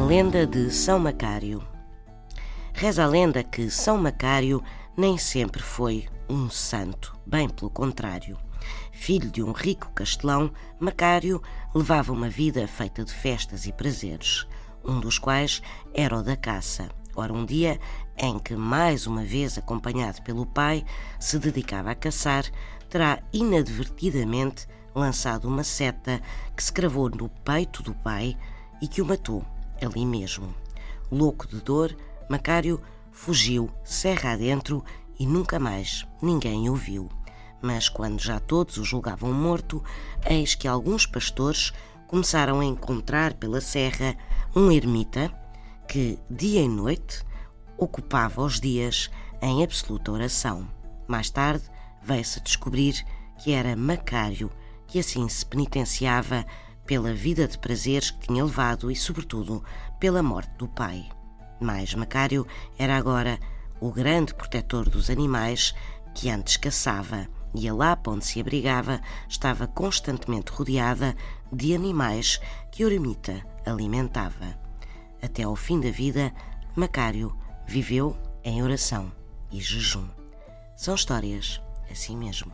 lenda de São Macário. Reza a lenda que São Macário nem sempre foi um santo, bem pelo contrário. Filho de um rico castelão, Macário levava uma vida feita de festas e prazeres, um dos quais era o da caça. Ora, um dia em que, mais uma vez acompanhado pelo pai, se dedicava a caçar, terá inadvertidamente lançado uma seta que se cravou no peito do pai e que o matou ali mesmo. Louco de dor, Macário fugiu serra adentro e nunca mais ninguém o viu. Mas quando já todos o julgavam morto, eis que alguns pastores começaram a encontrar pela serra um ermita que, dia e noite, ocupava os dias em absoluta oração. Mais tarde veio-se descobrir que era Macário que assim se penitenciava pela vida de prazeres que tinha levado e, sobretudo, pela morte do pai. Mas Macário era agora o grande protetor dos animais que antes caçava, e a lapa onde se abrigava estava constantemente rodeada de animais que o alimentava. Até ao fim da vida, Macário viveu em oração e jejum. São histórias assim mesmo.